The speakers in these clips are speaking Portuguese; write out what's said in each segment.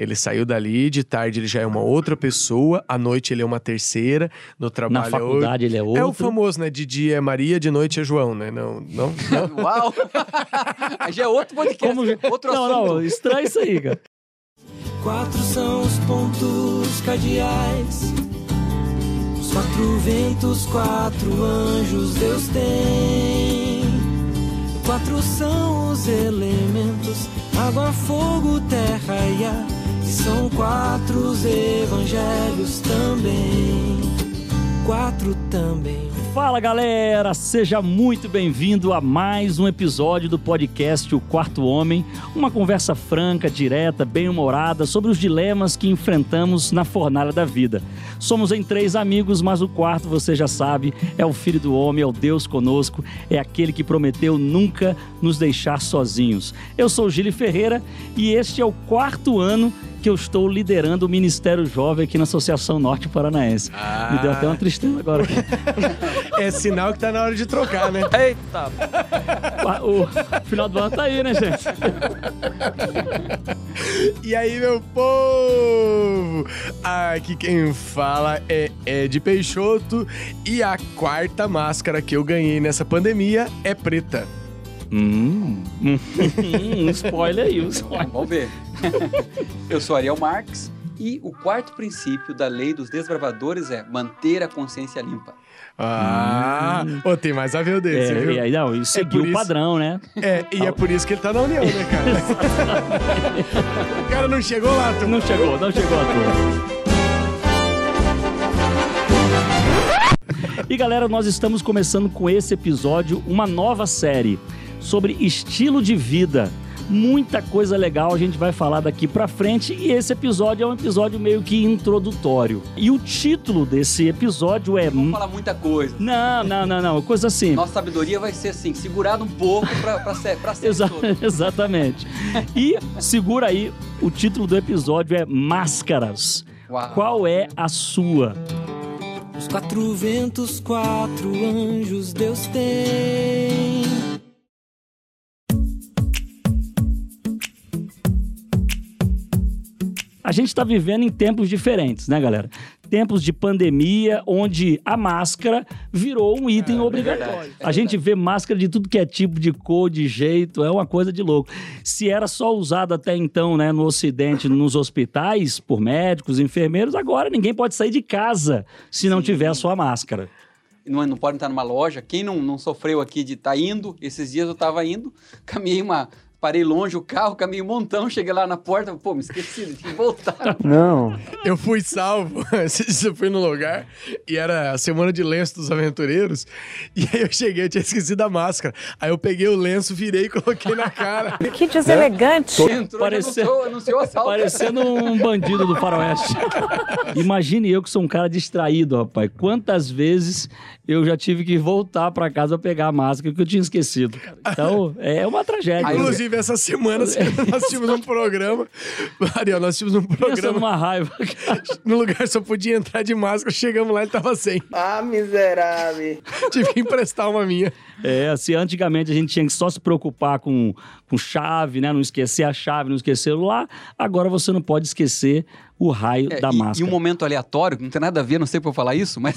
Ele saiu dali, de tarde ele já é uma outra pessoa, à noite ele é uma terceira, no trabalho Na faculdade é ele é outro. outro. É o famoso, né? De dia é Maria, de noite é João, né? Não, não, não. Uau! Aí já é outro podcast, Como... outro não, assunto. não, estranho isso aí, cara. Quatro são os pontos cardeais. Os quatro ventos, quatro anjos Deus tem. Quatro são os elementos: água, fogo, terra e ar. São quatro os evangelhos também. Quatro também. Fala galera, seja muito bem-vindo a mais um episódio do podcast O Quarto Homem, uma conversa franca, direta, bem-humorada sobre os dilemas que enfrentamos na fornalha da vida. Somos em três amigos, mas o quarto, você já sabe, é o Filho do Homem, é o Deus conosco, é aquele que prometeu nunca nos deixar sozinhos. Eu sou Gili Ferreira e este é o quarto ano que eu estou liderando o Ministério Jovem aqui na Associação Norte Paranaense. Me deu até uma tristeza agora. É sinal que tá na hora de trocar, né? Eita! O final do ano tá aí, né, gente? E aí, meu povo? Aqui quem fala é Ed Peixoto e a quarta máscara que eu ganhei nessa pandemia é preta. Hum, hum, um spoiler aí, um spoiler. Vamos ver. Eu sou Ariel Marques e o quarto princípio da lei dos desbravadores é manter a consciência limpa. Ah, ô, tem mais a ver o desse, É, viu? e aí, não, e seguiu por o isso- padrão, né? É, e é por isso que ele tá na União, né, cara? o cara não chegou lá, tu Não chegou, não chegou a toa. E galera, nós estamos começando com esse episódio uma nova série sobre estilo de vida. Muita coisa legal a gente vai falar daqui pra frente e esse episódio é um episódio meio que introdutório. E o título desse episódio é Vamos falar muita coisa. Não, não, não, não, coisa assim. Nossa sabedoria vai ser assim, segurado um pouco pra, pra, ser, pra ser Exa- todo. exatamente. E segura aí, o título do episódio é Máscaras. Uau. Qual é a sua? Os quatro ventos, quatro anjos Deus tem. A gente está vivendo em tempos diferentes, né, galera? Tempos de pandemia, onde a máscara virou um item obrigatório. verdade, é a gente vê máscara de tudo que é tipo de cor, de jeito, é uma coisa de louco. Se era só usado até então, né, no Ocidente, nos hospitais, por médicos, enfermeiros, agora ninguém pode sair de casa se não tiver a sua máscara. Não, não pode entrar numa loja. Quem não, não sofreu aqui de estar indo, esses dias eu tava indo, caminhei uma. Parei longe o carro, caminhei um montão, cheguei lá na porta, pô, me esqueci, tive que voltar. Não. Eu fui salvo. Eu fui no lugar e era a semana de lenço dos aventureiros. E aí eu cheguei, eu tinha esquecido a máscara. Aí eu peguei o lenço, virei e coloquei na cara. Que deselegante. Entrou e Pareceu- anunciou, anunciou assalto. Parecendo um bandido do faroeste. Imagine eu que sou um cara distraído, rapaz. Quantas vezes eu já tive que voltar pra casa pra pegar a máscara que eu tinha esquecido. cara. Então, é uma tragédia. Aí, Inclusive, essa semana nós tínhamos um programa. Ariel, nós tínhamos um programa. numa raiva. cara. No lugar só podia entrar de máscara. Chegamos lá, ele tava sem. Ah, miserável. Tive que emprestar uma minha. É, assim, antigamente a gente tinha que só se preocupar com, com chave, né? Não esquecer a chave, não esquecer o celular. Agora você não pode esquecer o raio É, da e, máscara. E um momento aleatório, que não tem nada a ver, não sei por falar isso, mas,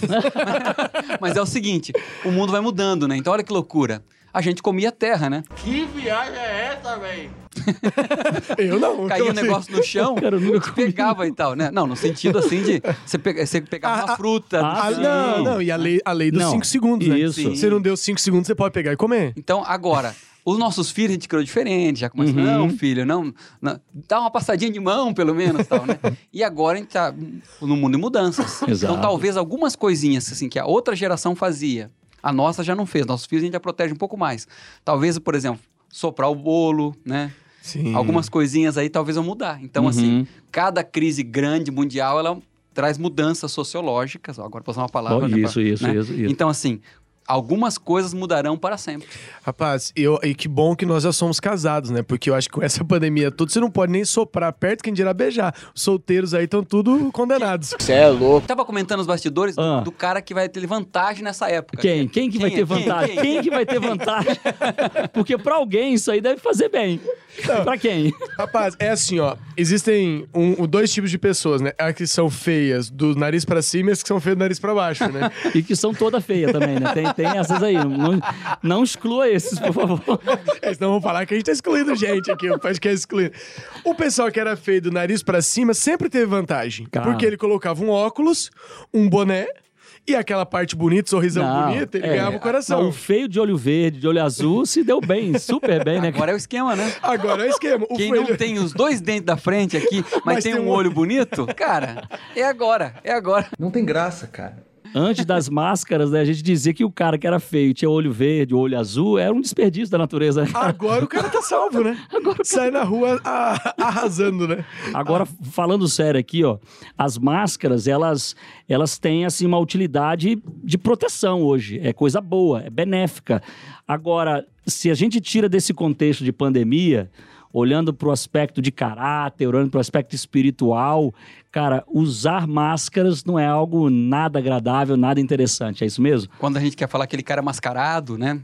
mas é o seguinte: o mundo vai mudando, né? Então olha que loucura. A gente comia terra, né? Que viagem é essa, velho? Eu não. Caía um assim? negócio no chão, Cara, eu nunca comi. pegava e tal, né? Não, no sentido assim de você, pega, você pegava Ah, uma ah, fruta. ah, no Ah, não, não. E a lei, a lei dos Não, 5 segundos, né? isso. Você não deu 5 segundos, você pode pegar e comer. Então, agora, os nossos filhos a gente criou diferente, já começa, Uhum. não, filho, não, não, dá uma passadinha de mão, pelo menos, tal, né? E agora a gente tá no mundo de mudanças. Exato. Então, talvez algumas coisinhas, assim, que a outra geração fazia, a nossa já não fez. Nossos filhos a gente já protege um pouco mais. Talvez, por exemplo, soprar o bolo, né? Sim. Algumas coisinhas aí talvez vão mudar. Então, Uhum. assim, cada crise grande mundial, ela traz mudanças sociológicas. Agora, posso usar uma palavra, Oh, né, isso, pra- isso, né? isso, isso. Então, assim, algumas coisas mudarão para sempre. Rapaz, eu, e que bom que nós já somos casados, né? Porque eu acho que com essa pandemia toda, você não pode nem soprar perto, quem dirá beijar. Os solteiros aí estão tudo condenados. Você é louco. Tava comentando nos bastidores Ah. do cara que vai ter vantagem nessa época. Quem? Quem que vai Quem ter é? Quem? vantagem? Quem, Quem? que vai ter vantagem? Porque pra alguém isso aí deve fazer bem. Pra quem? Rapaz, é assim, ó. Existem um, um- dois tipos de pessoas, né? As que são feias do nariz pra cima e as que são feias do nariz pra baixo, né? E que são toda feia também, né? Tem, tem essas aí. Não, não exclua esses, por favor. É, senão vão falar que a gente tá excluindo gente aqui, o podcast excluindo. O pessoal que era feio do nariz pra cima sempre teve vantagem. Cara. Porque ele colocava um óculos, um boné e aquela parte bonita, sorrisão Não, bonito, ele é, ganhava o coração. Não, o feio de olho verde, de olho azul, se deu bem, super bem, né? Agora é o esquema, né? Agora é o esquema. O Quem feio- não tem os dois dentes da frente aqui, mas, Mas tem tem um um- olho bonito, cara, é agora, é agora. Não tem graça, cara. Antes das máscaras, né, a gente dizia que o cara que era feio tinha olho verde, olho azul, era um desperdício da natureza. né? Agora o cara tá salvo, né? Sai na rua a- arrasando, né? Agora, falando sério aqui, ó, as máscaras, elas, elas têm, assim, uma utilidade de proteção hoje. É coisa boa, é benéfica. Agora, se a gente tira desse contexto de pandemia, olhando para o aspecto de caráter, olhando para o aspecto espiritual, cara, usar máscaras não é algo nada agradável, nada interessante. É isso mesmo? Quando a gente quer falar aquele cara mascarado, né?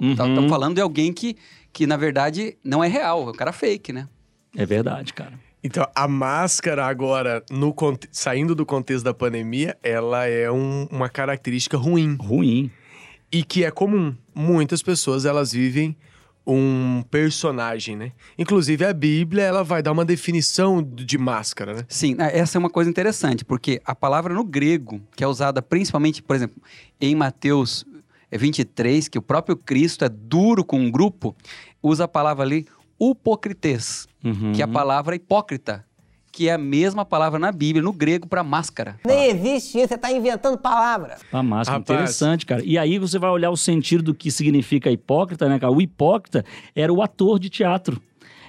Uhum. Estamos falando de alguém que, que, na verdade, não é real, é um cara fake, né? É verdade, cara. Então, a máscara agora, no saindo do contexto da pandemia, ela é um- uma característica ruim. Ruim. E que é comum. Muitas pessoas, elas vivem um personagem, né? Inclusive, a Bíblia, ela vai dar uma definição de máscara, né? Sim, né, essa é uma coisa interessante, porque a palavra no grego, que é usada principalmente, por exemplo, em Mateus eh, 23, que o próprio Cristo é duro com um grupo, usa a palavra ali hipocrites, Uhum. que é a palavra hipócrita, que é a mesma palavra na Bíblia, no grego, para máscara. Nem existe isso, você tá inventando palavra. A máscara, Rapaz. interessante, cara. E aí você vai olhar o sentido do que significa hipócrita, né, cara? O hipócrita era o ator de teatro.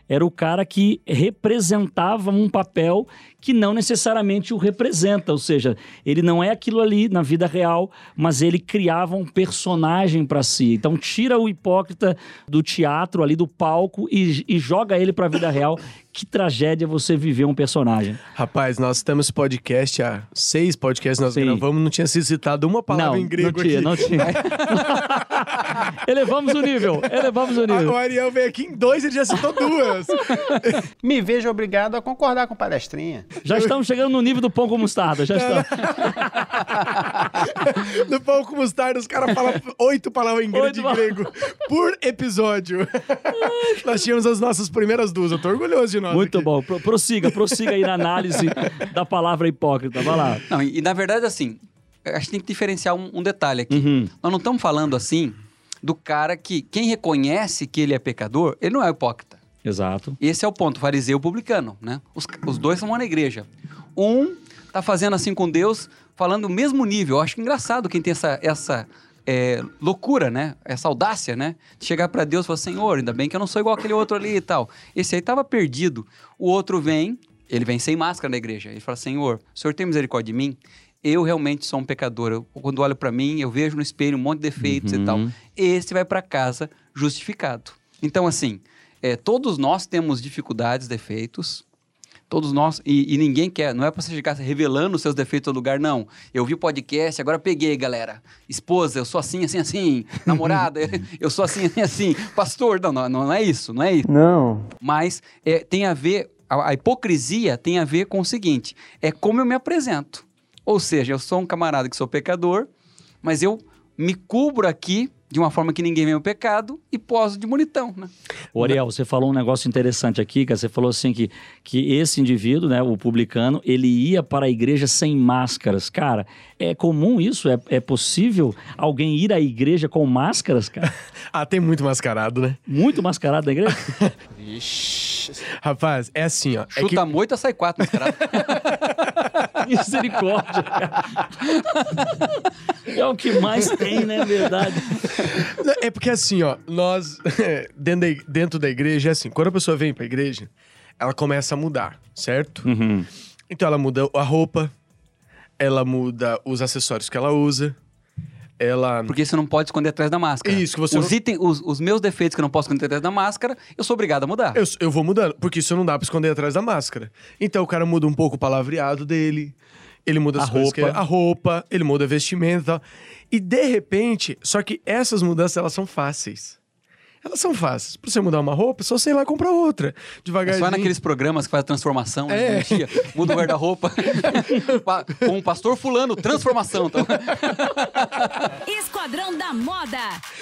Era o cara que representava um papel que não necessariamente o representa. Ou seja, ele não é aquilo ali na vida real, mas ele criava um personagem para si. Então, tira o hipócrita do teatro ali, do palco, e, e joga ele para a vida real. Que tragédia você viver um personagem. Rapaz, nós temos podcast há seis podcasts nós Sim. gravamos, não tinha sido citado uma palavra não, em grego não tinha, aqui. não tinha. elevamos o nível, elevamos o Ah, nível. O Ariel veio aqui em dois e já citou duas. Me vejo obrigado a concordar com o palestrinha. Já estamos chegando no nível do pão com mostarda, já estamos. No pão com mostarda, os caras falam oito palavras em grego, Oito grego por episódio. nós tínhamos as nossas primeiras duas. Eu tô orgulhoso de nós. Muito aqui. bom. Pro- prossiga, prossiga aí na análise da palavra hipócrita. Vai lá. Não, e, e na verdade, assim, a gente tem que diferenciar um, um detalhe aqui. Uhum. Nós não estamos falando, assim, do cara que, quem reconhece que ele é pecador, ele não é hipócrita. Exato. Esse é o ponto, fariseu e publicano, né? Os, os dois são uma na igreja. Um tá fazendo assim com Deus, falando o mesmo nível. Eu acho engraçado quem tem essa, essa é, loucura, né? Essa audácia, né? De chegar para Deus e falar, Senhor, ainda bem que eu não sou igual aquele outro ali e tal. Esse aí tava perdido. O outro vem, ele vem sem máscara na igreja. Ele fala, Senhor, o Senhor tem misericórdia de mim? Eu realmente sou um pecador. Eu, quando olho para mim, eu vejo no espelho um monte de defeitos e tal. Esse vai para casa justificado. Então, assim, é, todos nós temos dificuldades, defeitos. Todos nós, e, e ninguém quer, não é pra você chegar revelando os seus defeitos no lugar, não. Eu vi o podcast, agora peguei, galera. Esposa, eu sou assim, assim, assim. Namorada, eu sou assim, assim, assim. Pastor, não, não, não é isso, não é isso. Não. Mas é, tem a ver, a, a hipocrisia tem a ver com o seguinte: é como eu me apresento. Ou seja, eu sou um camarada que sou pecador, mas eu me cubro aqui de uma forma que ninguém vê o pecado e poso de bonitão, né? Ô, Ariel, você falou um negócio interessante aqui, que você falou assim que, que esse indivíduo, né, o publicano, ele ia para a igreja sem máscaras. Cara, é comum isso? É, é possível alguém ir à igreja com máscaras, cara? Ah, tem muito mascarado, né? Muito mascarado na igreja? Rapaz, é assim, ó. É que Chuta moita, sai quatro, mascarado. Misericórdia, cara. É o que mais tem, né? Verdade. É porque assim, ó, nós, dentro da, dentro da igreja, é assim, quando a pessoa vem pra igreja, ela começa a mudar, certo? Uhum. Então ela muda a roupa, ela muda os acessórios que ela usa, ela. Porque você não pode esconder atrás da máscara. Isso, que você os, não- os, os meus defeitos que eu não posso esconder atrás da máscara, eu sou obrigado a mudar. Eu, eu vou mudando, porque isso não dá pra esconder atrás da máscara. Então o cara muda um pouco o palavreado dele, ele muda as A coisas que- roupa. a roupa, ele muda a vestimenta e. E de repente, só que essas mudanças elas são fáceis. Elas são fáceis. Pra você mudar uma roupa, é só você ir lá e comprar outra. É Devagarzinho. só naqueles programas que faz a transformação, É. né, dia, muda o guarda-roupa. Pa- Com o pastor fulano, transformação. Então, Esquadrão da Moda.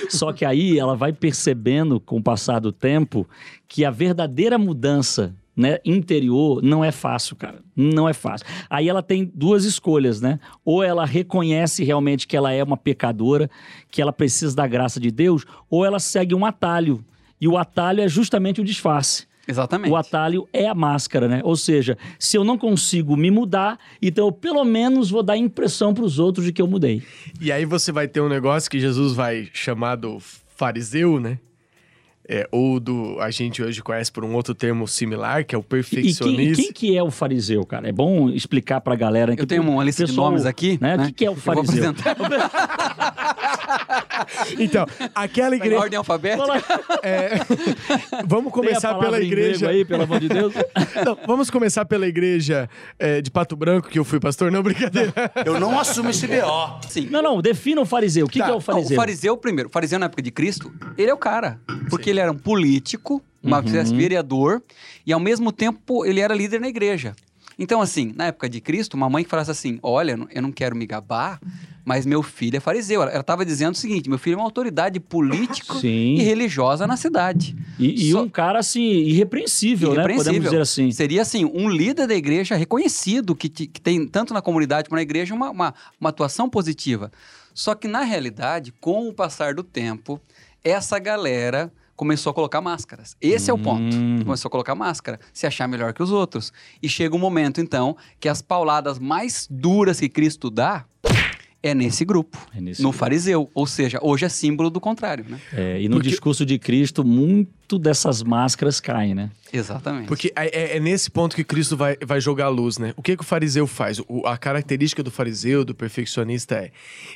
Só que aí ela vai percebendo, com o passar do tempo, que a verdadeira mudança né, interior não é fácil, cara. Não é fácil. Aí ela tem duas escolhas, né? Ou ela reconhece realmente que ela é uma pecadora, que ela precisa da graça de Deus, ou ela segue um atalho. E o atalho é justamente o disfarce. exatamente. O atalho é a máscara, né? Ou seja, se eu não consigo me mudar, então eu pelo menos vou dar impressão para os outros de que eu mudei. E aí você vai ter um negócio que Jesus vai chamar do fariseu, né? É, ou do. A gente hoje conhece por um outro termo similar, que é o E quem, perfeccionista. quem que é o fariseu, cara? É bom explicar pra galera. Eu tenho uma lista de pessoal, nomes aqui. Né? né, O que, que é o eu vou fariseu? apresentar. Então, aquela igreja. ordem alfabética. é, vamos começar pela igreja. aí, pelo amor de Deus. Não, vamos começar pela igreja é, de Pato Branco, que eu fui pastor. Não, brincadeira. Eu não assumo esse BO. Sim. Não, não, defina o fariseu. O que, Tá, que é o Não, fariseu? o fariseu, primeiro, o fariseu na época de Cristo, ele é o cara. Porque ele era um político, uma Uhum. vereador, e ao mesmo tempo ele era líder na igreja. Então, assim, na época de Cristo, uma mãe que falasse assim: Olha, eu não- quero me gabar, mas meu filho é fariseu. Ela estava dizendo o seguinte: meu filho é uma autoridade política Sim. e religiosa na cidade. E, e Só- um cara, assim, irrepreensível, né? Podemos Irrepreensível. dizer assim. Seria, assim, um líder da igreja reconhecido, que, te- que tem, tanto na comunidade como na igreja, uma, uma, uma atuação positiva. Só que, na realidade, com o passar do tempo, essa galera começou a colocar máscaras. Esse é o ponto. Hum. Começou a colocar máscara, se achar melhor que os outros. E chega um momento, então, que as pauladas mais duras que Cristo dá é nesse grupo, É nesse no grupo. fariseu. Ou seja, hoje é símbolo do contrário, né? É, e no Porque- discurso de Cristo, muito dessas máscaras caem, né? Exatamente. Porque é, é- é nesse ponto que Cristo vai, vai jogar a luz, né? O que, que o fariseu faz? O- a característica do fariseu, do perfeccionista, é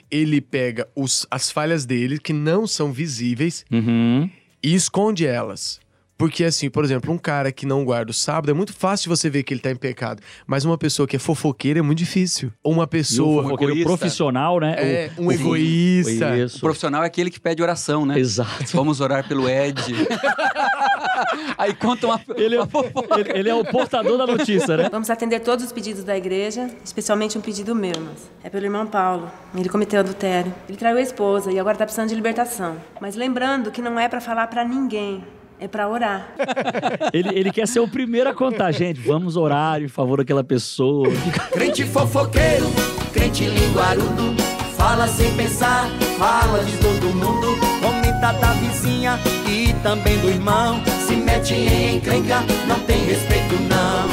ele pega os- as falhas dele, que não são visíveis, Uhum. E esconde elas. Porque, assim, por exemplo, um cara que não guarda o sábado, é muito fácil você ver que ele tá em pecado. Mas uma pessoa que é fofoqueira é muito difícil. Ou uma E pessoa. fofoqueiro egoísta. profissional, né? É, um o- egoísta. Isso. O profissional é aquele que pede oração, né? Exato. Vamos orar pelo Ed. Aí conta uma, Ele é, ele- ele é o portador da notícia, né? Vamos atender todos os pedidos da igreja, especialmente um pedido meu, irmãos. É pelo irmão Paulo. Ele cometeu adultério. Ele traiu a esposa e agora está precisando de libertação. Mas lembrando que não é para falar para ninguém, é para orar. Ele, ele quer ser o primeiro a contar, gente. Vamos orar em favor daquela pessoa. Crente fofoqueiro, crente linguarudo, fala sem pensar, fala de todo mundo, comenta da vizinha e também do irmão, se mete em encrenca, não tem respeito não.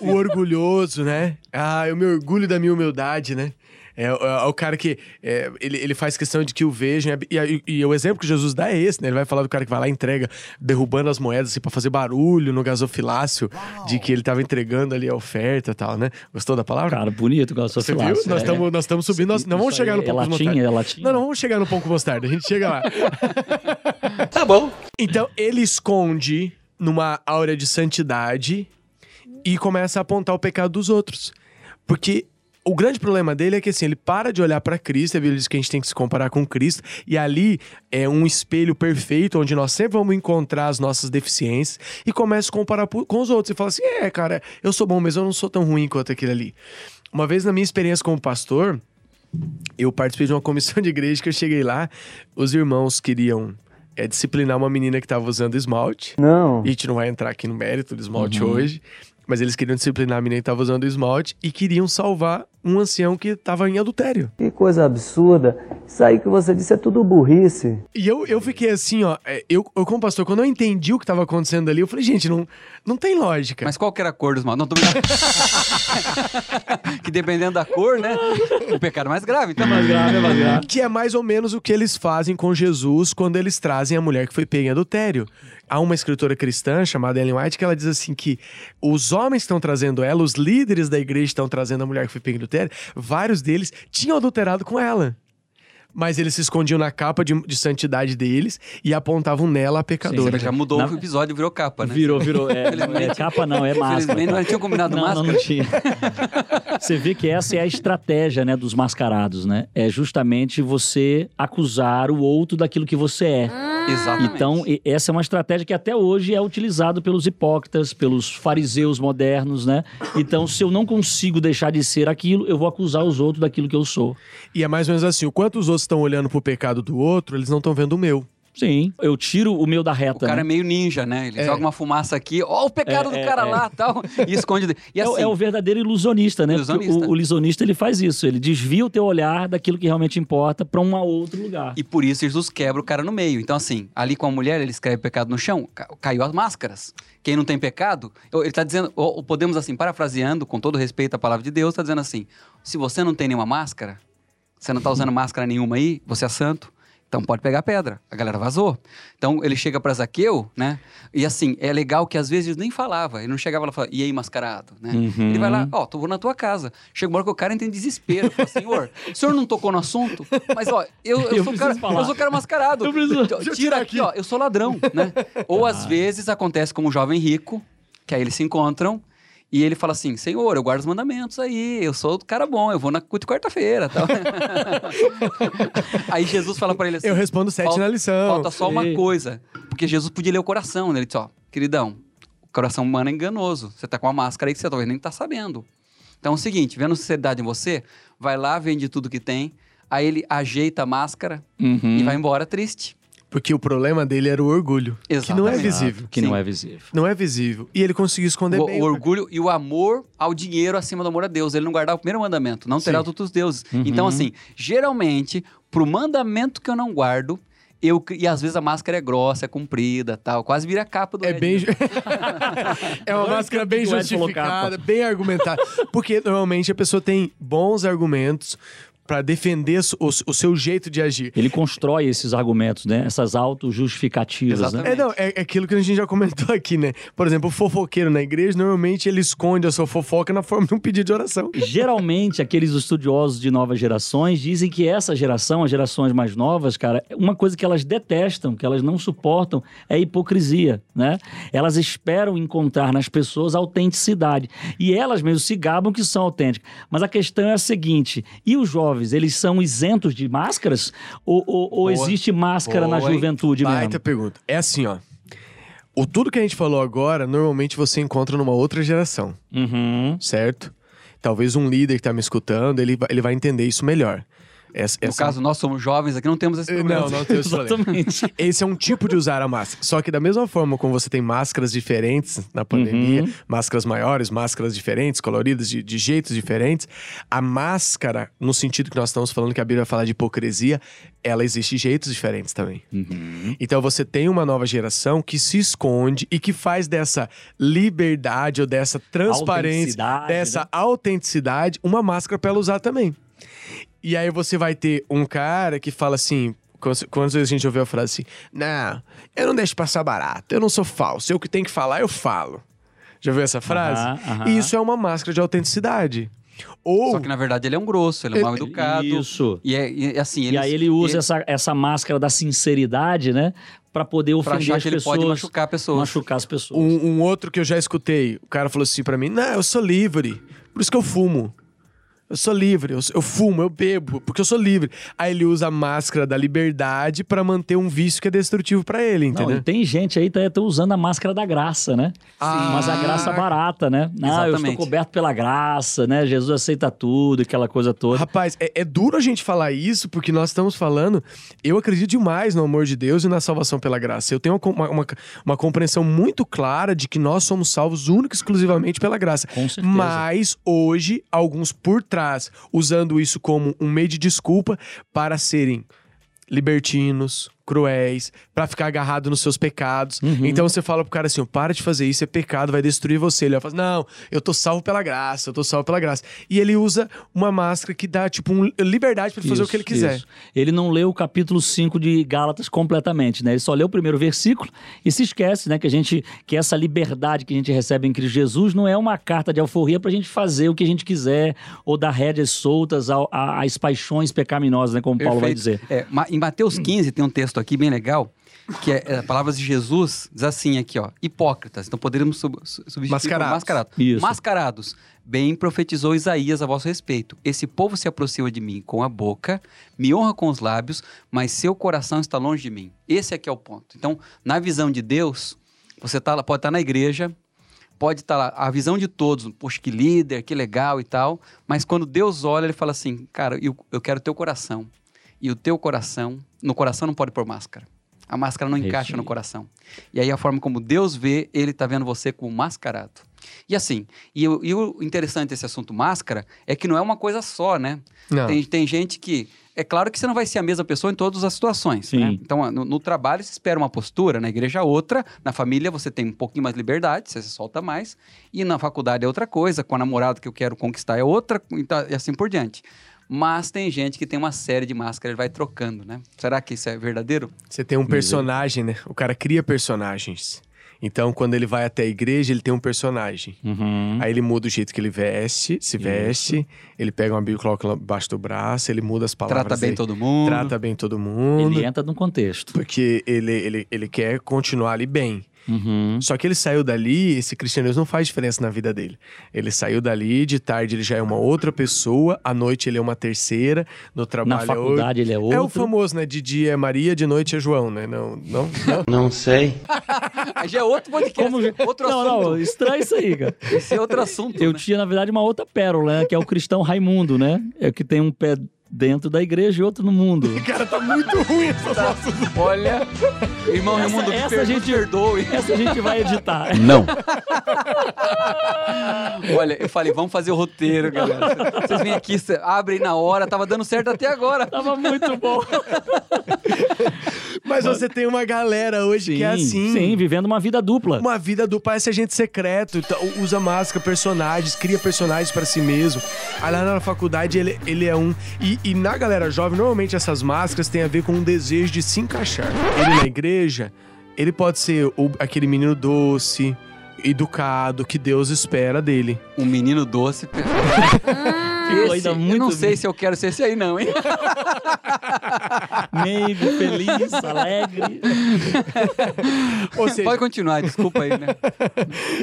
O orgulhoso, né? Ah, eu me orgulho da minha humildade, né? É, é- é o cara que é, ele, ele faz questão de que o vejam. E, e- e o exemplo que Jesus dá é esse, né? Ele vai falar do cara que vai lá e entrega, derrubando as moedas assim, pra fazer barulho no gasofilácio, de que ele tava entregando ali a oferta e tal, né? Gostou da palavra? Cara, bonito sua Você viu? Nós é. estamos nós estamos subindo. Nós, não vamos chegar no é pão com latinha, mostarda. é latinha? Não, não vamos chegar no pão com mostarda. A gente chega lá. Tá bom. Então, ele esconde numa áurea de santidade e começa a apontar o pecado dos outros. Porque o grande problema dele é que assim, ele para de olhar para Cristo, a Bíblia diz que a gente tem que se comparar com Cristo, e ali é um espelho perfeito onde nós sempre vamos encontrar as nossas deficiências e começa a comparar com os outros e fala assim: "É, cara, eu sou bom, mas eu não sou tão ruim quanto aquele ali". Uma vez na minha experiência como pastor, eu participei de uma comissão de igreja que eu cheguei lá, os irmãos queriam é, disciplinar uma menina que estava usando esmalte. Não. E a gente não vai entrar aqui no mérito do esmalte hoje, mas eles queriam disciplinar a menina que estava usando esmalte e queriam salvar um ancião que estava em adultério. Que coisa absurda. Isso aí que você disse é tudo burrice. E eu, eu fiquei assim, ó, é, eu, eu como pastor, quando eu entendi o que estava acontecendo ali, eu falei, gente, não, não tem lógica. Mas qual que era a cor dos mal? Não, tô brincando. que dependendo da cor, né? O pecado é mais grave. Então, mais grave, é mais grave. Que é mais ou menos o que eles fazem com Jesus quando eles trazem a mulher que foi pega em adultério. Há uma escritora cristã chamada Ellen White que ela diz assim que os homens estão trazendo ela, os líderes da igreja estão trazendo a mulher que foi pega em adultério, vários deles tinham adulterado com ela. Mas eles se escondiam na capa de, de santidade deles e apontavam nela a pecadora. Você já mudou Na- o episódio, virou capa, né? Virou, virou. É, é capa não, é máscara. Não tinha combinado não, máscara. Não, não tinha. Você vê que essa é a estratégia, né, dos mascarados, né? É justamente você acusar o outro daquilo que você é. Exatamente. Então, e- essa é uma estratégia que até hoje é utilizada pelos hipócritas, pelos fariseus modernos, né? Então, se eu não consigo deixar de ser aquilo, eu vou acusar os outros daquilo que eu sou. E é mais ou menos assim: o quanto os outros estão olhando pro pecado do outro, eles não estão vendo o meu. Sim, eu tiro o meu da O reta. cara né? é meio ninja, né? Ele É. joga uma fumaça aqui, ó, o pecado É, do cara é, lá tal, e esconde. E É o- assim, é, o verdadeiro ilusionista, né? Ilusionista. O, o ilusionista ele faz isso, ele desvia o teu olhar daquilo que realmente importa para um outro lugar. E por isso Jesus quebra o cara no meio. Então, assim, ali com a mulher, ele escreve pecado no chão, ca- caiu as máscaras. Quem não tem pecado, ele tá dizendo, ou, ou podemos assim, parafraseando, com todo respeito à palavra de Deus, tá dizendo assim: se você não tem nenhuma máscara, você não tá usando máscara nenhuma aí, você é santo. Então pode pegar pedra. A galera vazou. Então ele chega pra Zaqueu, né? E assim, é legal que às vezes nem falava. Ele não chegava lá e falava, e aí, mascarado, né? Uhum. Ele vai lá, ó, tô na tua casa. Chega uma hora que o cara entra em desespero. Fala, senhor, o senhor não tocou no assunto? Mas, ó, eu, eu, Eu sou, cara, falar. eu sou cara mascarado. Eu preciso- eu Tira tirar aqui, aqui. ó, eu sou ladrão, né? Ou às vezes acontece como um jovem rico, que aí eles se encontram e ele fala assim: Senhor, eu guardo os mandamentos aí, eu sou o cara bom, eu vou na culto quarta-feira. Tal. aí Jesus fala pra ele assim: Eu respondo sete falta, na lição. Falta só uma Sim. coisa. Porque Jesus podia ler o coração, né? Ele disse: Ó, queridão, o coração humano é enganoso. Você tá com uma máscara aí que você talvez nem tá sabendo. Então é o seguinte: vendo sinceridade em você, vai lá, vende tudo que tem. Aí ele ajeita a máscara Uhum. e vai embora triste. Porque o problema dele era o orgulho. Que não é Exatamente. visível. Que não Sim. é visível. Não é visível. E ele conseguiu esconder O, bem. o orgulho e o amor ao dinheiro acima do amor a Deus. Ele não guardava o primeiro mandamento, não terá outros deuses. Então, assim, geralmente, pro mandamento que eu não guardo, eu, e às vezes a máscara é grossa, é comprida tal, quase vira a capa do É bem. né? é uma máscara bem falou justificada, bem argumentada. Porque normalmente a pessoa tem bons argumentos pra defender o, o seu jeito de agir. Ele constrói esses argumentos, né? Essas autojustificativas, né? É, não, é, é aquilo que a gente já comentou aqui, né? Por exemplo, o fofoqueiro na igreja, normalmente ele esconde a sua fofoca na forma de um pedido de oração. Geralmente, aqueles estudiosos de novas gerações dizem que essa geração, as gerações mais novas, cara, uma coisa que elas detestam, que elas não suportam, é a hipocrisia, né? Elas esperam encontrar nas pessoas autenticidade. E elas mesmo se gabam que são autênticas. Mas a questão é a seguinte: e os jovens, eles são isentos de máscaras? Ou, ou- ou existe máscara na Boa, hein? juventude Baita mesmo? pergunta. É assim, ó. O tudo que a gente falou agora, normalmente você encontra numa outra geração, Uhum. certo? Talvez um líder que tá me escutando, ele, ele vai entender isso melhor. Essa, No essa- caso, nós somos jovens aqui, não temos esse problema. Não, não tem esse problema. Exatamente. Esse é um tipo de usar a máscara. Só que da mesma forma como você tem máscaras diferentes na pandemia, Uhum. máscaras maiores, máscaras diferentes, coloridas, de, de jeitos diferentes, a máscara, no sentido que nós estamos falando que a Bíblia fala de hipocrisia, ela existe de jeitos diferentes também. Uhum. Então você tem uma nova geração que se esconde e que faz dessa liberdade ou dessa transparência, Autenticidade, dessa né? autenticidade, uma máscara para ela usar também. E aí você vai ter um cara que fala assim. Quantas vezes a gente ouviu a frase assim? Não, eu não deixo passar barato, eu não sou falso, eu que tenho que falar, eu falo. Já ouviu essa frase? E isso é uma máscara de autenticidade. Ou. Só que na verdade ele é um grosso, ele é mal educado. Isso. E, é, e, assim, E aí ele usa essa, essa máscara da sinceridade, né? Pra poder pra ofender achar as que ele pessoas. pode machucar pessoas. machucar as pessoas. Um, um outro que eu já escutei, o cara falou assim pra mim: Não, eu sou livre, por isso que eu fumo. Eu sou livre, eu, eu fumo, eu bebo, porque eu sou livre. Aí ele usa a máscara da liberdade pra manter um vício que é destrutivo pra ele, Não, entendeu? e tem gente aí que tá, tá usando a máscara da graça, né? Ah. Mas a graça barata, né? Ah, eu estou coberto pela graça, né? Jesus aceita tudo, aquela coisa toda. Rapaz, é, é duro a gente falar isso, porque nós estamos falando. Eu acredito demais no amor de Deus e na salvação pela graça. Eu tenho uma, uma, uma compreensão muito clara de que nós somos salvos única e exclusivamente pela graça. Com certeza. Mas hoje, alguns por trás, usando isso como um meio de desculpa para serem libertinos, cruéis, pra ficar agarrado nos seus pecados. Uhum. Então você fala pro cara assim: para de fazer isso, é pecado, vai destruir você. Ele vai falar: não, eu tô salvo pela graça, eu tô salvo pela graça. E ele usa uma máscara que dá, tipo, um- liberdade pra ele fazer o que ele quiser. isso. Ele não leu o capítulo 5 de Gálatas completamente, né? Ele só leu o primeiro versículo e se esquece, né, que a gente que essa liberdade que a gente recebe em Cristo Jesus não é uma carta de alforria pra gente fazer o que a gente quiser ou dar rédeas soltas às paixões pecaminosas, né, como Paulo vai dizer. É, em Mateus 15 tem um texto aqui bem legal, que é, é palavras de Jesus, diz assim aqui, ó, hipócritas. Então poderíamos sub, su- substituir Mascarados. mascarados. Isso. Mascarados. Bem profetizou Isaías a vosso respeito. Esse povo se aproxima de mim com a boca, me honra com os lábios, mas seu coração está longe de mim. Esse aqui é o ponto. Então, na visão de Deus, você tá, pode estar na igreja, pode estar lá, a visão de todos, poxa, que líder, que legal e tal, mas quando Deus olha, ele fala assim, cara, eu, eu quero teu coração. E o teu coração, no coração não pode pôr máscara. A máscara não encaixa no coração. E aí a forma como Deus vê, ele tá vendo você como mascarado. E assim, e, o- e o interessante desse assunto máscara é que não é uma coisa só, né? Não. Tem, tem gente que. É claro que você não vai ser a mesma pessoa em todas as situações. Sim. né? Então, no, no trabalho, você espera uma postura, na igreja outra, na família você tem um pouquinho mais de liberdade, você se solta mais, e na faculdade é outra coisa, com a namorada que eu quero conquistar é outra, e assim por diante. Mas tem gente que tem uma série de máscaras, ele vai trocando, né? Será que isso é verdadeiro? Você tem um personagem, né? O cara cria personagens. Então, quando ele vai até a igreja, ele tem um personagem. Uhum. Aí ele muda o jeito que ele veste, se veste, ele pega uma Bíblia e coloca lá embaixo do braço, ele muda as palavras. Trata bem dele, todo mundo. Trata bem todo mundo. Ele entra no contexto. Porque ele, ele, ele quer continuar ali bem. Uhum. Só que ele saiu dali, esse cristianismo não faz diferença na vida dele. Ele saiu dali, de tarde ele já é uma outra pessoa, à noite ele é uma terceira, no trabalho Na faculdade ele é é outro. É o famoso, né? De dia é Maria, de noite é João, né? Não, não, não. Não sei. Aí já é outro podcast, Como... outro não, assunto. não, estranho isso aí, cara. Esse é outro assunto. Eu né? tinha, na verdade, uma outra pérola, né? Que é o cristão Raimundo, né? É que tem um pé dentro da igreja e outro no mundo. Cara, tá muito ruim essa Tá. Olha, irmão Essa- Raimundo, essa per- a gente- perdoe. Essa a gente vai editar. Não. Olha, eu falei, vamos fazer o roteiro, galera. Vocês vêm aqui, abrem na hora, tava dando certo até agora. Tava muito bom. Mas você tem uma galera hoje que é assim. Sim, vivendo uma vida dupla. Uma vida do parece agente secreto, então, usa máscara, personagens, cria personagens pra si mesmo. Aí lá na faculdade ele, ele é um. E, e na galera jovem, normalmente essas máscaras têm a ver com um desejo de se encaixar. Ele na igreja, ele pode ser o- aquele menino doce, educado, que Deus espera dele. Um menino doce. Ficou Esse, ainda eu muito não sei se eu quero ser esse aí, não, hein? Meigo, feliz, alegre. Ou seja, Pode continuar, desculpa aí, né?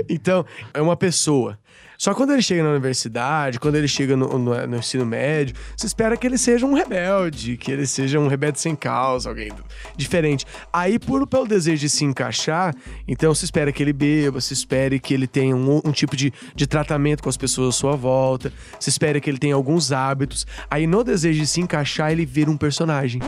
Então, é uma pessoa. Só quando ele chega na universidade, quando ele chega no, no- no ensino médio, você espera que ele seja um rebelde, que ele seja um rebelde sem causa, alguém diferente. Aí, por, pelo desejo de se encaixar, então se espera que ele beba, se espere que ele tenha um, um tipo de, de tratamento com as pessoas à sua volta, se espera que ele tenha alguns hábitos. Aí, no desejo de se encaixar, ele vira um personagem.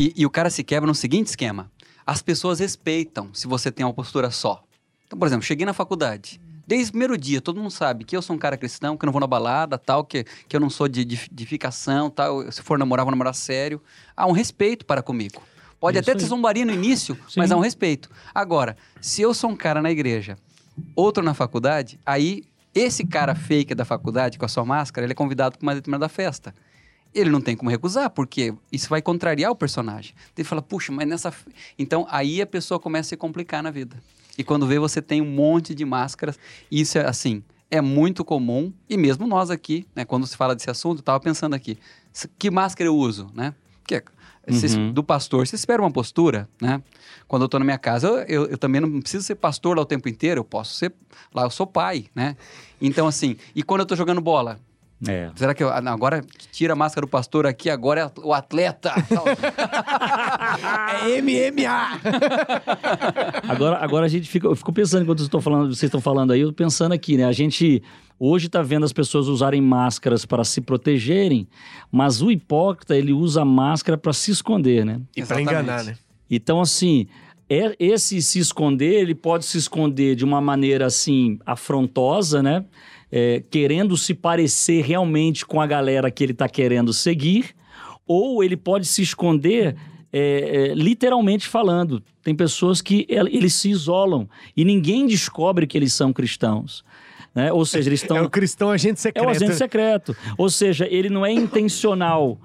E, e o cara se quebra no seguinte esquema: as pessoas respeitam se você tem uma postura só. Então, por exemplo, cheguei na faculdade. Desde o primeiro dia, todo mundo sabe que eu sou um cara cristão, que eu não vou na balada, tal, que, que eu não sou de, de, de ficação, tal. Se for namorar, vou namorar sério. Há um respeito para comigo. Pode Isso até ter zombaria no início, mas há um respeito. Agora, se eu sou um cara na igreja, outro na faculdade, aí esse cara fake da faculdade, com a sua máscara, ele é convidado para uma determinada festa ele não tem como recusar, porque isso vai contrariar o personagem. Ele fala, puxa, mas nessa. f-" Então aí a pessoa começa a se complicar na vida. E quando vê, você tem um monte de máscaras. Isso é assim, é muito comum. E mesmo nós aqui, né, quando se fala desse assunto, eu estava pensando aqui, "S- que máscara eu uso, né? Porque vocês- Uhum. do pastor, você espera uma postura, né? Quando eu estou na minha casa, eu, eu, eu também não preciso ser pastor lá o tempo inteiro, eu posso ser. Lá eu sou pai, né? Então, assim, e quando eu estou jogando bola, É. Será que eu, ah, agora tira a máscara do pastor aqui, agora é o atleta? É MMA! Agora, agora a gente fica, eu fico pensando enquanto vocês estão falando, vocês estão falando aí, eu pensando aqui, né? A gente hoje está vendo as pessoas usarem máscaras para se protegerem, mas o hipócrita ele usa a máscara para se esconder, né? E pra Exatamente. enganar, né? Então, assim, é- esse se esconder, ele pode se esconder de uma maneira, assim, afrontosa, né? É, querendo se parecer realmente com a galera que ele está querendo seguir, ou ele pode se esconder é, é, literalmente falando. Tem pessoas que el- eles se isolam e ninguém descobre que eles são cristãos. Né? Ou seja, eles estão. É o cristão agente É secreto. o agente secreto. Ou seja, ele não é intencional.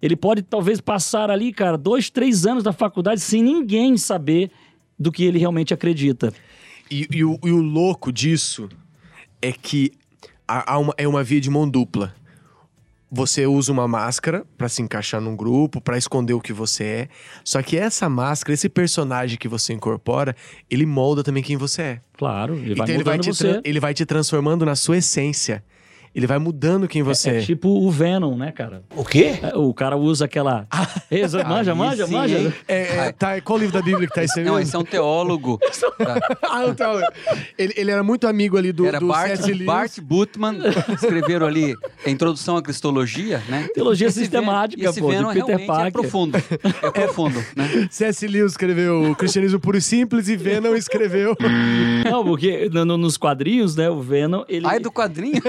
Ele pode talvez passar ali, cara, dois, três anos da faculdade sem ninguém saber do que ele realmente acredita. E, e o, e o louco disso é que há, uma, é uma via de mão dupla. Você usa uma máscara pra se encaixar num grupo, pra esconder o que você é. Só que essa máscara, esse personagem que você incorpora, ele molda também quem você é. Claro, ele vai então ele vai, te você. ele vai te transformando na sua essência. Ele vai mudando quem você é. É tipo o Venom, né, cara? O quê? É, O cara usa aquela. Exa- manja, manja, sim, manja. É, é, tá, qual livro da Bíblia que tá isso aí Não, esse é um teólogo. Tá. Ah, então, ele, ele era muito amigo ali do, Era do Bart, C.S. Lewis. Bart Butman, escreveram ali a introdução à cristologia, né? Teologia Esse sistemática, esse pô, Venom Peter realmente Parker. é profundo. É profundo, né? C.S. Lewis escreveu o Cristianismo Puro e Simples e Venom escreveu... Não, porque no- no- nos quadrinhos, né, o Venom, ele. Ai, do quadrinho.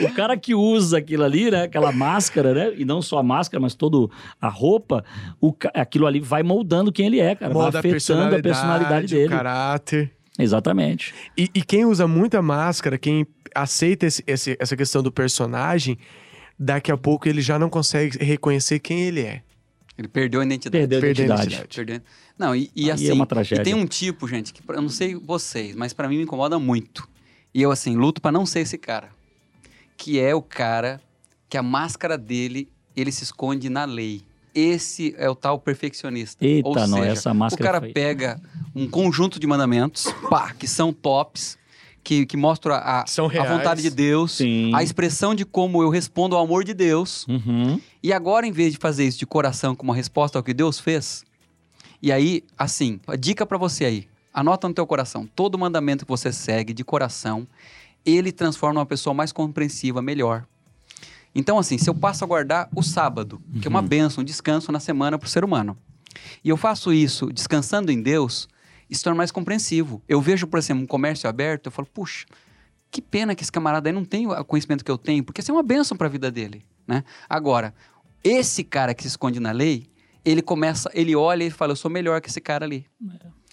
O cara que usa aquilo ali, né? Aquela máscara, né? E não só a máscara, mas toda a roupa, o, aquilo ali vai moldando quem ele é, cara. Molda vai afetando a personalidade o dele. caráter. Exatamente. E, e quem usa muita máscara, quem aceita esse- esse- essa questão do personagem, daqui a pouco ele já não consegue reconhecer quem ele é. Ele perdeu a identidade. Perdeu a Perdeu a identidade. identidade. Perdendo. Não, e, e Aí assim, é uma tragédia. e tem um tipo, gente, que eu não sei vocês, mas pra mim me incomoda muito. E eu, assim, luto pra não ser esse cara. Que é o cara que a máscara dele, ele se esconde na lei. Esse é o tal perfeccionista. Eita, Ou não, seja, essa máscara o cara feia. pega um conjunto de mandamentos, pá, que são tops, que, que mostram a, São a vontade de Deus, Sim. a expressão de como eu respondo ao amor de Deus. Uhum. E agora, em vez de fazer isso de coração como uma resposta ao que Deus fez, e aí, assim, a dica pra você aí, anota no teu coração, todo mandamento que você segue de coração, ele transforma uma pessoa mais compreensiva, melhor. Então, assim, se eu passo a guardar o sábado, que é uma bênção, um descanso na semana pro ser humano, e eu faço isso descansando em Deus, isso torna mais compreensivo. Eu vejo, por exemplo, um comércio aberto, eu falo, puxa, que pena que esse camarada aí não tem o conhecimento que eu tenho, porque isso é uma bênção para a vida dele, né? Agora, esse cara que se esconde na lei, ele começa, ele olha e fala, eu sou melhor que esse cara ali.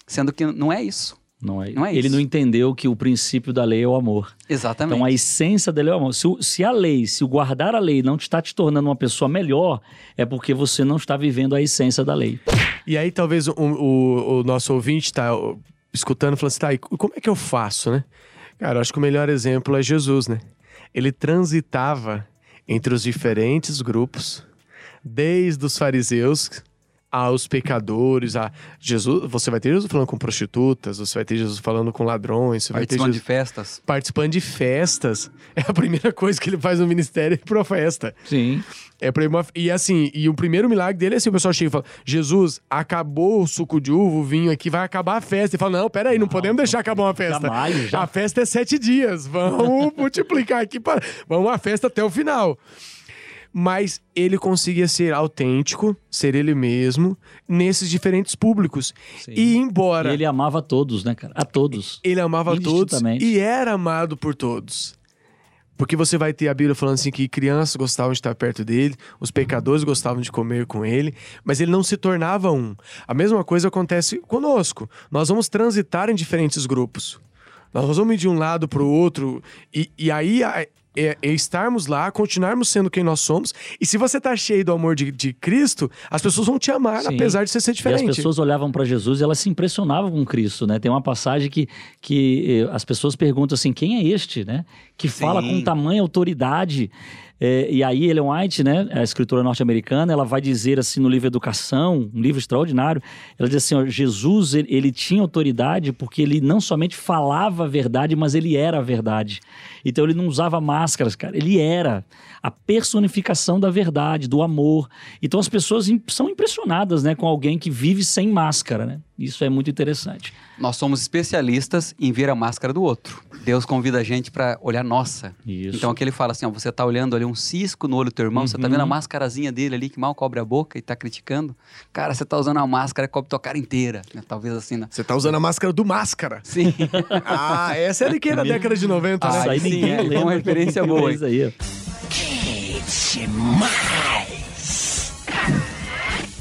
Sendo que não é isso. Não é, Não é ele isso. não entendeu que o princípio da lei é o amor. Exatamente. Então a essência dele é o amor. Se, se a lei, se o guardar a lei não está te tornando uma pessoa melhor, é porque você não está vivendo a essência da lei. E aí talvez o, o- o nosso ouvinte tá ó, escutando e falando assim, tá, e como é que eu faço, né? Cara, eu acho que o melhor exemplo é Jesus, né? Ele transitava entre os diferentes grupos, desde os fariseus aos pecadores, a Jesus, você vai ter Jesus falando com prostitutas, você vai ter Jesus falando com ladrões, Participando de Jesus festas. participando de festas. É a primeira coisa que ele faz no ministério, é ir pra festa. Sim. É pra uma... E assim, e o primeiro milagre dele é assim: o pessoal chega e fala: Jesus, acabou o suco de uva, o vinho aqui, vai acabar a festa. E fala: Não, peraí, não, podemos deixar acabar uma festa. jamais, já. A festa é sete dias. Vamos multiplicar aqui para. Vamos a festa até o final. Mas ele conseguia ser autêntico, ser ele mesmo, nesses diferentes públicos. Sim. E embora E ele amava todos, né, cara? A todos. ele amava todos Indistintamente. e era amado por todos. Porque você vai ter a Bíblia falando assim que crianças gostavam de estar perto dele, os pecadores gostavam de comer com ele, mas ele não se tornava um. A mesma coisa acontece conosco. Nós vamos transitar em diferentes grupos. Nós vamos ir de um lado para o outro e, e aí a- é, é estarmos lá, continuarmos sendo quem nós somos. E se você tá cheio do amor de, de Cristo, as pessoas vão te amar, Sim. apesar de você ser diferente. E as pessoas olhavam para Jesus e elas se impressionavam com Cristo, né? Tem uma passagem que, que eh, as pessoas perguntam assim, quem é este, né? Que fala Sim. com tamanha autoridade. Eh, e aí Ellen White, né, a escritora norte-americana, ela vai dizer assim no livro Educação, um livro extraordinário, ela diz assim, ó, Jesus, ele, ele tinha autoridade porque ele não somente falava a verdade, mas ele era a verdade. Então ele não usava máscaras, cara, ele era a personificação da verdade, do amor. Então as pessoas são impressionadas, né, com alguém que vive sem máscara, né? Isso é muito interessante. Nós somos especialistas em ver a máscara do outro. Deus convida a gente pra olhar nossa. Isso. Então aqui ele fala assim, ó, você tá olhando ali um cisco no olho do teu irmão, você tá vendo a máscarazinha dele ali que mal cobre a boca e tá criticando. Cara, você tá usando a máscara que cobre tua cara inteira, né? Talvez assim, né? Você tá usando a máscara do máscara. Sim. Ah, essa é de que na década de 90, Ah, Isso né? aí sim, ninguém é, uma referência que boa, Isso aí. ó. Demais.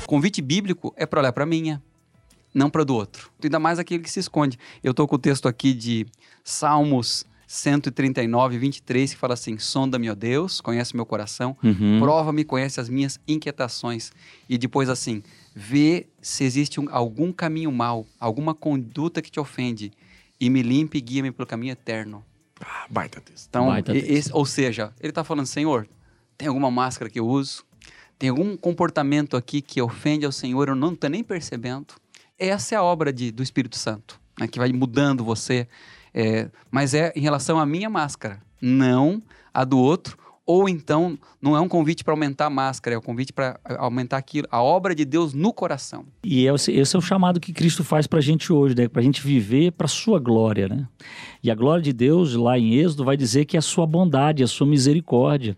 convite bíblico é para olhar para minha, não para do outro. Ainda mais aquele que se esconde. Eu estou com o texto aqui de Salmos 139, 23, que fala assim: Sonda-me, ó Deus, conhece meu coração, Uhum. prova-me, conhece as minhas inquietações. E depois assim, vê se existe um- algum caminho mau, alguma conduta que te ofende, e me limpe e guia-me pelo caminho eterno. Ah, baita texto. Então, Baita texto. esse- ou seja, ele está falando, Senhor, tem alguma máscara que eu uso? Tem algum comportamento aqui que ofende ao Senhor, eu não estou nem percebendo? Essa é a obra de, do Espírito Santo, né, que vai mudando você. é, mas é em relação à minha máscara, não a do outro. Ou então, não é um convite para aumentar a máscara, é um convite para aumentar aquilo, a obra de Deus no coração. E esse, esse é o chamado que Cristo faz pra gente hoje, né? Pra gente viver pra sua glória, né? E a glória de Deus, lá em Êxodo, vai dizer que é a sua bondade, a sua misericórdia.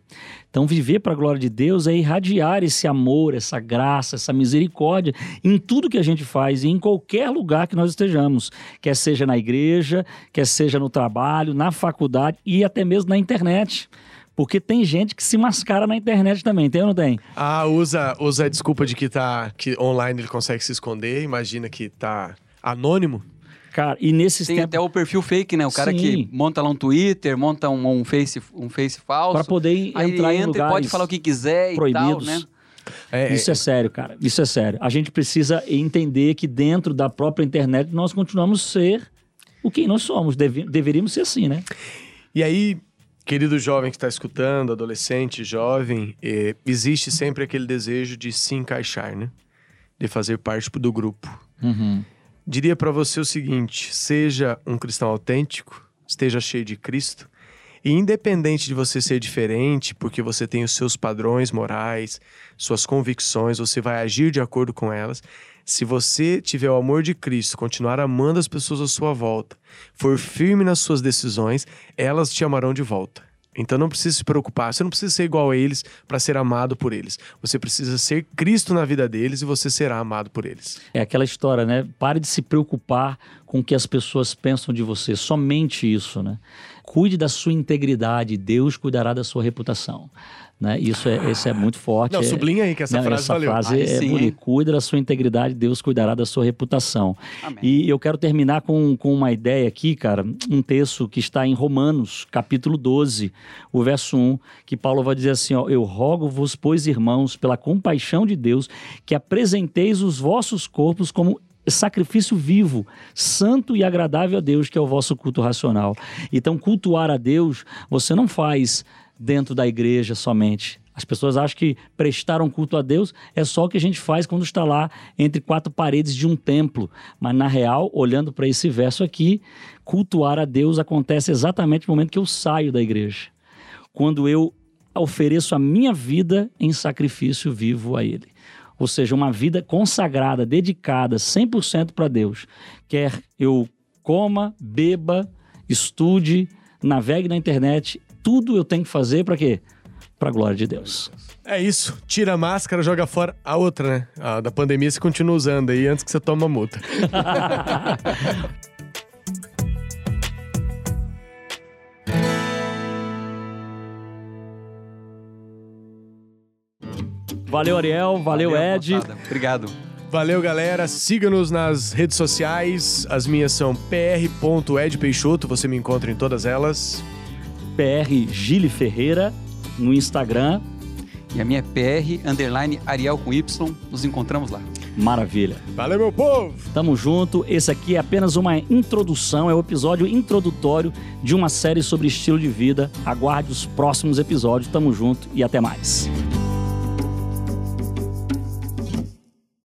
Então, viver pra glória de Deus é irradiar esse amor, essa graça, essa misericórdia em tudo que a gente faz e em qualquer lugar que nós estejamos. Quer seja na igreja, quer seja no trabalho, na faculdade e até mesmo na internet. Porque tem gente que se mascara na internet também, tem ou não tem? Ah, usa, usa a desculpa de que tá que online ele consegue se esconder, imagina que tá anônimo. Cara, e nesses Tem tempos. até o perfil fake, né? O cara Sim. que monta lá um Twitter, monta um, um face, um face falso. Para poder entrar em entra e pode lugares falar o que quiser e proibidos. tal, né? É, Isso é sério, cara. Isso é sério. A gente precisa entender que dentro da própria internet nós continuamos a ser o que nós somos. Deve- deveríamos ser assim, né? E aí, querido jovem que está escutando, adolescente, jovem, eh, existe sempre aquele desejo de se encaixar, né? De fazer parte do grupo. Diria para você o seguinte: seja um cristão autêntico, esteja cheio de Cristo, e independente de você ser diferente, porque você tem os seus padrões morais, suas convicções, você vai agir de acordo com elas. Se você tiver o amor de Cristo, continuar amando as pessoas à sua volta, for firme nas suas decisões, elas te amarão de volta. Então não precisa se preocupar, você não precisa ser igual a eles para ser amado por eles. Você precisa ser Cristo na vida deles e você será amado por eles. É aquela história, né? Pare de se preocupar com o que as pessoas pensam de você. Somente isso, né? Cuide da sua integridade, Deus cuidará da sua reputação. Né? Isso, é, isso é muito forte. Não, é- sublinha aí que essa Não, frase essa valeu. frase é sim, bonita. hein? Cuida da sua integridade, Deus cuidará da sua reputação. Amém. E eu quero terminar com, com uma ideia aqui, cara, um texto que está em Romanos, capítulo 12, o verso 1, que Paulo vai dizer assim, ó, eu rogo-vos, pois, irmãos, pela compaixão de Deus, que apresenteis os vossos corpos como sacrifício vivo, santo e agradável a Deus, que é o vosso culto racional. Então, cultuar a Deus, você não faz dentro da igreja somente. As pessoas acham que prestar um culto a Deus é só o que a gente faz quando está lá entre quatro paredes de um templo. Mas, na real, olhando para esse verso aqui, cultuar a Deus acontece exatamente no momento que eu saio da igreja. Quando eu ofereço a minha vida em sacrifício vivo a Ele. Ou seja, uma vida consagrada, dedicada 100% para Deus. Quer eu coma, beba, estude, navegue na internet, tudo eu tenho que fazer para quê? Para a glória de Deus. É isso. Tira a máscara, joga fora a outra, né? A da pandemia você continua usando aí antes que você tome a multa. Valeu, Ariel. Valeu, Ed. moçada. Obrigado. Valeu, galera. Siga-nos nas redes sociais. As minhas são pr.edpeixoto. Você me encontra em todas elas. PR Gile Ferreira no Instagram. E a minha é PR, underline Ariel com Y. Nos encontramos lá. Maravilha. Valeu, meu povo! Tamo junto. Esse aqui é apenas uma introdução, é o episódio introdutório de uma série sobre estilo de vida. Aguarde os próximos episódios. Tamo junto e até mais.